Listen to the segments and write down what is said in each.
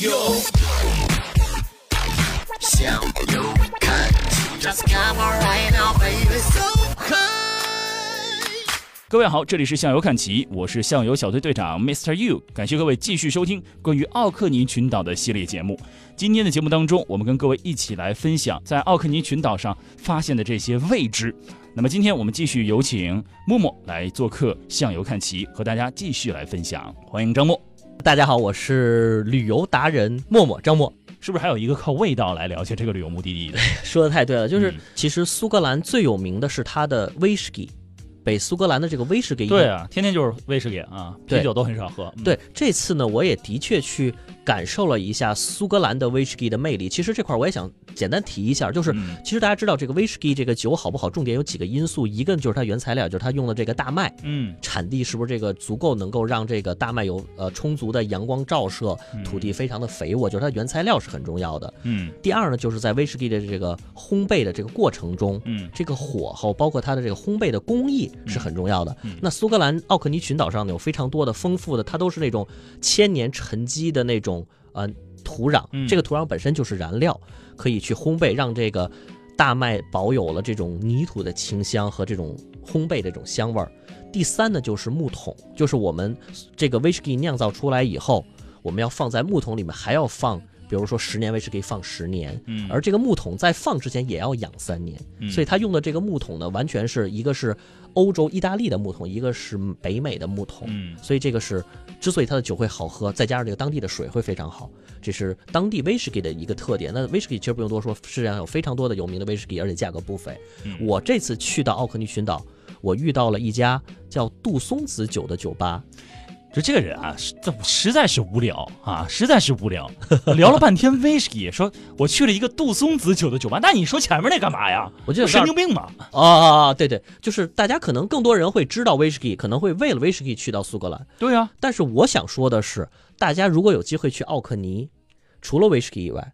有，向右看齐，Just come on right now, baby, so high。各位好，这里是向游看齐，我是向游小队队长 Mr. You，感谢各位继续收听关于奥克尼群岛的系列节目。今天的节目当中，我们跟各位一起来分享在奥克尼群岛上发现的这些未知。那么今天我们继续有请默默来做客向游看齐，和大家继续来分享。欢迎张默，大家好，我是旅游达人默默张默。是不是还有一个靠味道来了解这个旅游目的地的？说的太对了，就是嗯其实苏格兰最有名的是它的威士忌，北苏格兰的这个威士忌。对啊，天天就是威士忌啊，啤酒都很少喝。嗯，对，这次呢，我也的确去感受了一下苏格兰的威士忌的魅力。其实这块儿我也想简单提一下，就是嗯其实大家知道这个威士忌这个酒好不好，重点有几个因素，一个就是它原材料，就是它用的这个大麦。嗯产地是不是这个足够能够让这个大麦有呃充足的阳光照射，土地非常的肥沃，就是它原材料是很重要的。嗯第二呢，就是在威士忌的这个烘焙的这个过程中，嗯这个火候包括它的这个烘焙的工艺是很重要的。嗯那苏格兰奥克尼群岛上呢，有非常多的丰富的，它都是那种千年沉积的那种呃土壤，嗯这个土壤本身就是燃料，可以去烘焙，让这个大麦保有了这种泥土的清香和这种烘焙的这种香味儿。第三呢，就是木桶，就是我们这个威士忌酿造出来以后，我们要放在木桶里面，还要放。比如说十年威士忌放十年，嗯，而这个木桶在放之前也要养三年，嗯。所以他用的这个木桶呢，完全是一个是欧洲意大利的木桶，一个是北美的木桶，嗯。所以这个是之所以它的酒会好喝，再加上这个当地的水会非常好，这是当地威士忌的一个特点。那威士忌其实不用多说，世界上有非常多的有名的威士忌，而且价格不菲。嗯。我这次去到奥克尼群岛，我遇到了一家叫杜松子酒的酒吧，就这个人啊，实这实在是无聊啊，实在是无聊，聊了半天威士忌，说我去了一个杜松子酒的酒吧，那你说前面那干嘛呀？我觉得神经病嘛！啊啊啊！对对，就是大家可能更多人会知道威士忌，可能会为了威士忌去到苏格兰。对啊，但是我想说的是，大家如果有机会去奥克尼，除了威士忌以外，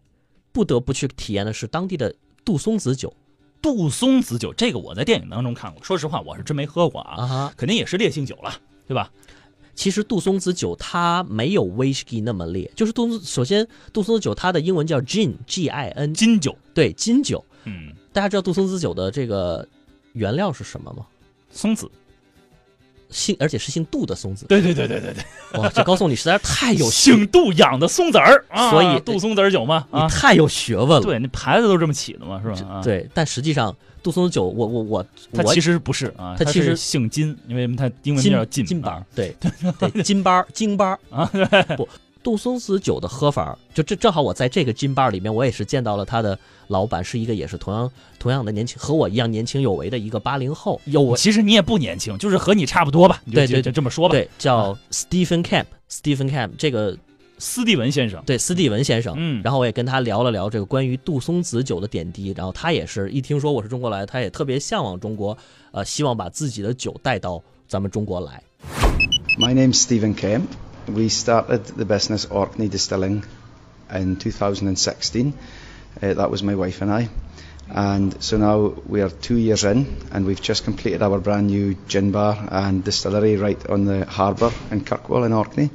不得不去体验的是当地的杜松子酒杜松子酒这个我在电影当中看过，说实话我是真没喝过啊，啊。肯定也是烈性酒了，对吧？其实杜松子酒它没有威士忌那么烈，就是杜松首先杜松子酒它的英文叫 gin，g i n，金酒，对，金酒。嗯，大家知道杜松子酒的这个原料是什么吗？松子，姓而且是姓杜的松子。对对对对对对，哇，这高松你实在是太有，姓杜养的松子儿啊，所以杜松子儿酒嘛啊，你太有学问了。对，那牌子都这么起的嘛，是吧？啊，，对，但实际上杜松子酒，我我我我它其实不是啊，它它其实姓金，因为他英文名叫金金班 儿啊，对对，金班儿金班儿啊，不，杜松子酒的喝法，就这正好我在这个金班儿里面，我也是见到了他的老板，是一个也是同样同样的年轻，和我一样年轻有为的一个八零后，有为其实你也不年轻，就是和你差不多吧，你就就对对就这么说吧。，对，叫 Stephen Camp，Stephen Camp 这个斯蒂文先生，对斯蒂文先生，嗯然后我也跟他聊了聊这个关于杜松子酒的点滴，然后他也是一听说我是中国来的，他也特别向往中国，呃，希望把自己的酒带到咱们中国来。My name's Stephen Kemp. We started the business Orkney Distilling in 2016. Uh, that was my wife and I. And so now we're two years in, and we've just completed our brand new gin bar and distillery right on the harbour in Kirkwall in Orkney.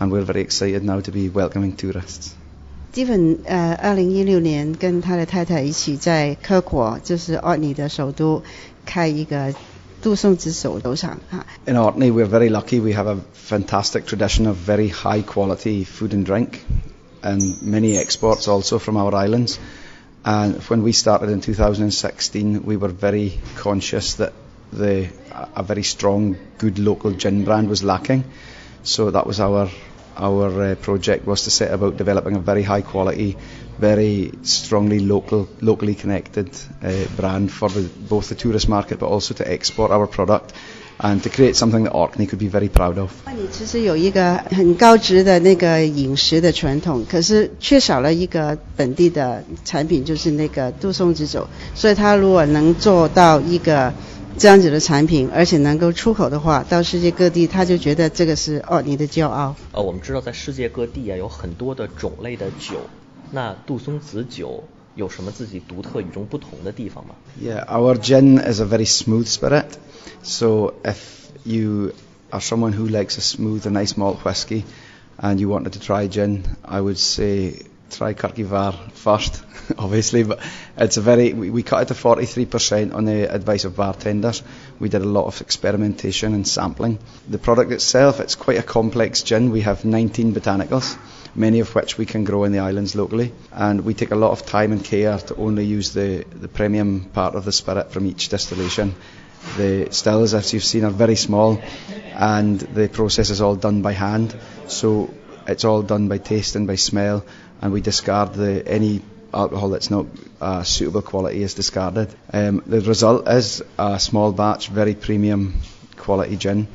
And we're very excited now to be welcoming tourists. Stephen 呃，二零一六年跟他的太太一起在科果，就是奥尼的首都，开一个杜松子酒酒厂哈。 in Orkney, we're very lucky. We have a fantastic tradition of very high quality food and drink, and many exports also from our islands. And when we started in 2016, we were very conscious that the a very strong, good local gin brand was lacking. So that was our our uh, project was to set about developing a very high quality, very strongly local, locally connected uh, brand for the, both the tourist market, but also to export our product and to create something that Orkney could be very proud of. 奥尼其实有一个很高值的那个饮食的传统，可是缺少了一个本地的产品，就是那个杜松子酒。所以他如果能做到一个 这样子的产品，而且能够出口的话，到世界各地，他就觉得这个是奥尼的骄傲。呃，我们知道在世界各地啊有很多的种类的酒，那杜松子酒有什么自己独特与众不同的地方吗？ Yeah, our gin is a very smooth spirit. So if you are someone who likes a smooth and nice malt whiskey, and you wanted to try gin, I would say try Kirkivar first, obviously, but it's a very, we, we cut it to 43% on the advice of bartenders. We did a lot of experimentation and sampling. The product itself, it's quite a complex gin. We have 19 botanicals, many of which we can grow in the islands locally, and we take a lot of time and care to only use the, the premium part of the spirit from each distillation. The stills, as you've seen, are very small, and the process is all done by hand. So it's all done by taste and by smell, and we discard the any alcohol that's not uh, suitable quality is discarded. Um, the result is a small batch, very premium quality gin,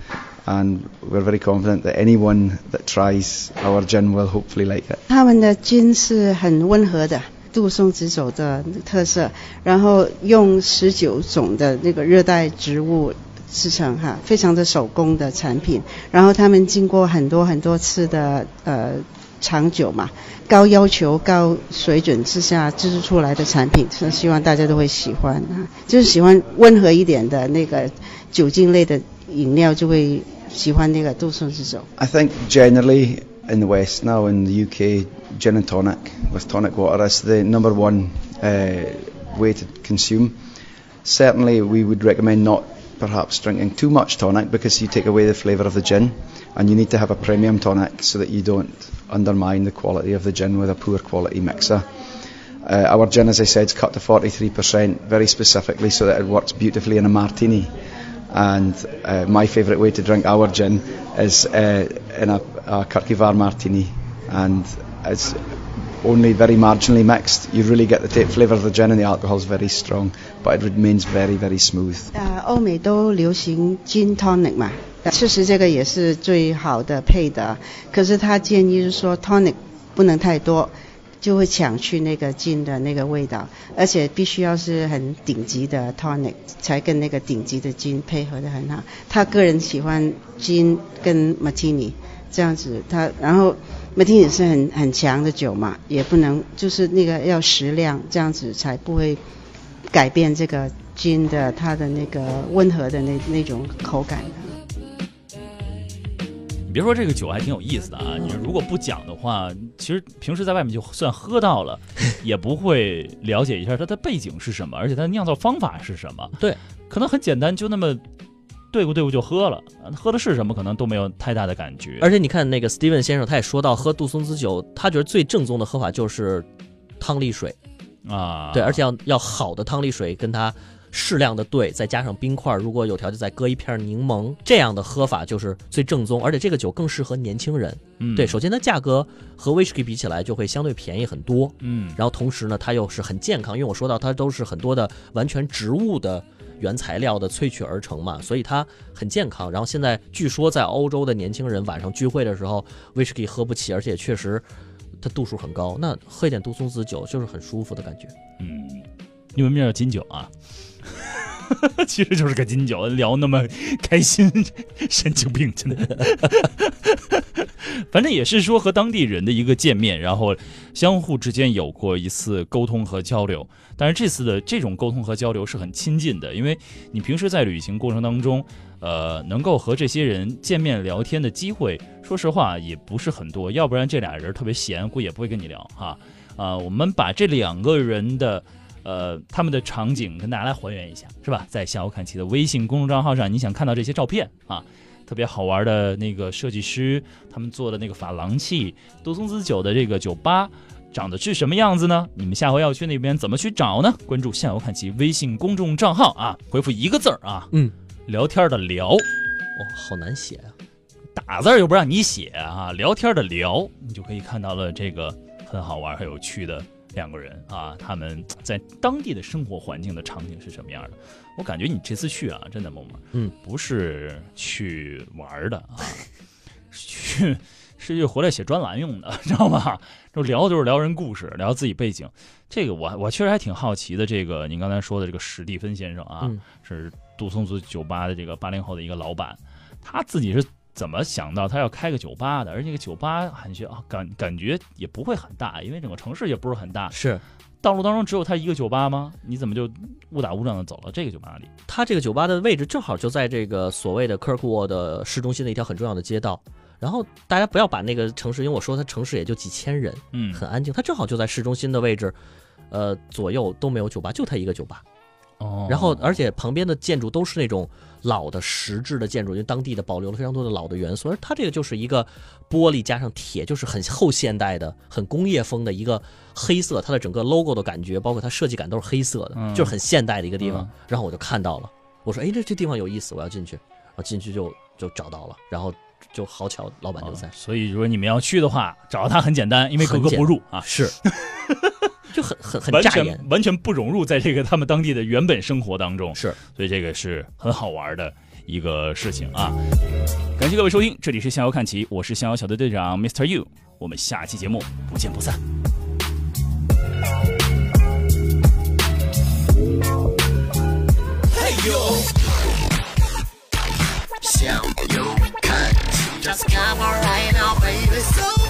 and we're very confident that anyone that tries our gin will hopefully like it. 他们的菌是很温和的，杜松子酒的特色，然后用十九种的那个热带植物制成哈，非常的手工的产品。然后他们经过很多很多次的呃 长久嘛，高要求、高水准之下制作出来的产品，是希望大家都会喜欢啊。就是喜欢温和一点的那个酒精类的饮料，就会喜欢那个杜松子酒。I think generally in the West now, in the UK, gin and tonic with tonic water is the number one uh, way to consume. Certainly, we would recommend not perhaps drinking too much tonic because you take away the flavour of the gin, and you need to have a premium tonic so that you don't undermine the quality of the gin with a poor quality mixer. Uh, our gin, as I said, is cut to 43%, very specifically so that it works beautifully in a martini. And uh, my favourite way to drink our gin is uh, in a, a Kirkivar martini, and it's only very marginally mixed. You really get the ta- flavour of the gin, and the alcohol is very strong, but it remains very, very smooth. 呃，欧美都流行 gin tonic 嘛，确实这个也是最好的配的。可是他建议是说 tonic 不能太多，就会抢去那个 gin 的那个味道，而且必须要是很顶级的 tonic 才跟那个顶级的 gin 配合的很好。他个人喜欢 gin 跟 martini 这样子，他然后 martini 是很很强的酒嘛，也不能就是那个要适量，这样子才不会改变这个菌的它的那个温和的那那种口感。你别说这个酒还挺有意思的啊！你如果不讲的话，其实平时在外面就算喝到了，也不会了解一下它的背景是什么，而且它的酿造方法是什么。对，可能很简单，就那么对付对付就喝了，喝的是什么可能都没有太大的感觉。而且你看那个 Steven 先生，他也说到，喝杜松子酒，他觉得最正宗的喝法就是汤力水，啊，对，而且要要好的汤力水跟它适量的兑，再加上冰块，如果有条件再搁一片柠檬，这样的喝法就是最正宗。而且这个酒更适合年轻人。嗯对，首先它价格和威士忌比起来就会相对便宜很多，嗯，然后同时呢，它又是很健康，因为我说到它都是很多的完全植物的原材料的萃取而成嘛，所以它很健康。然后现在据说在欧洲的年轻人晚上聚会的时候，威士忌喝不起，而且确实它度数很高，那喝一点杜松子酒就是很舒服的感觉。嗯，英文名叫金酒啊，其实就是个金酒，聊那么开心，神经病真的。反正也是说和当地人的一个见面，然后相互之间有过一次沟通和交流。但是这次的这种沟通和交流是很亲近的，因为你平时在旅行过程当中，呃，能够和这些人见面聊天的机会，说实话也不是很多，要不然这俩人特别闲，估计也不会跟你聊哈。啊、我们把这两个人的呃他们的场景跟大家来还原一下，是吧？在下午看齐的微信公众账号上，你想看到这些照片啊，特别好玩的那个设计师他们做的那个珐琅器，杜松子酒的这个酒吧。长得是什么样子呢？你们下回要去那边怎么去找呢？关注“向游看齐”微信公众账号啊，回复一个字儿啊，嗯，聊天的聊，哇，好难写啊！打字又不让你写啊，聊天的聊，你就可以看到了这个很好玩、很有趣的两个人啊，他们在当地的生活环境的场景是什么样的？我感觉你这次去啊，真的萌萌，嗯，不是去玩的啊，去是去回来写专栏用的，知道吗？就聊就是聊人故事，聊自己背景。这个我我确实还挺好奇的。这个您刚才说的这个史蒂芬先生啊，嗯是杜松子酒吧的这个八零后的一个老板，他自己是怎么想到他要开个酒吧的？而且这个酒吧感觉啊感感觉也不会很大，因为整个城市也不是很大。是道路当中只有他一个酒吧吗？你怎么就误打误撞的走到这个酒吧里？他这个酒吧的位置正好就在这个所谓的科尔库沃的市中心的一条很重要的街道。然后大家不要把那个城市，因为我说它城市也就几千人，嗯，很安静，它正好就在市中心的位置，呃，左右都没有酒吧，就它一个酒吧。哦，然后而且旁边的建筑都是那种老的石质的建筑，因为当地的保留了非常多的老的元素，而它这个就是一个玻璃加上铁，就是很后现代的、很工业风的一个黑色，它的整个 logo 的感觉，包括它设计感都是黑色的，嗯就是很现代的一个地方嗯。然后我就看到了，我说：“哎，这这地方有意思，我要进去。”然后进去就就找到了，然后就好巧，老板就在哦，所以如果你们要去的话，找到他很简单，因为格格不入啊，是，就很很很完扎眼全，完全不融入在这个他们当地的原本生活当中，是。所以这个是很好玩的一个事情啊。感谢各位收听，这里是逍遥看齐，我是逍遥小队队长 Mr. You，我们下期节目不见不散。向右看齐，Just come on right now, baby. So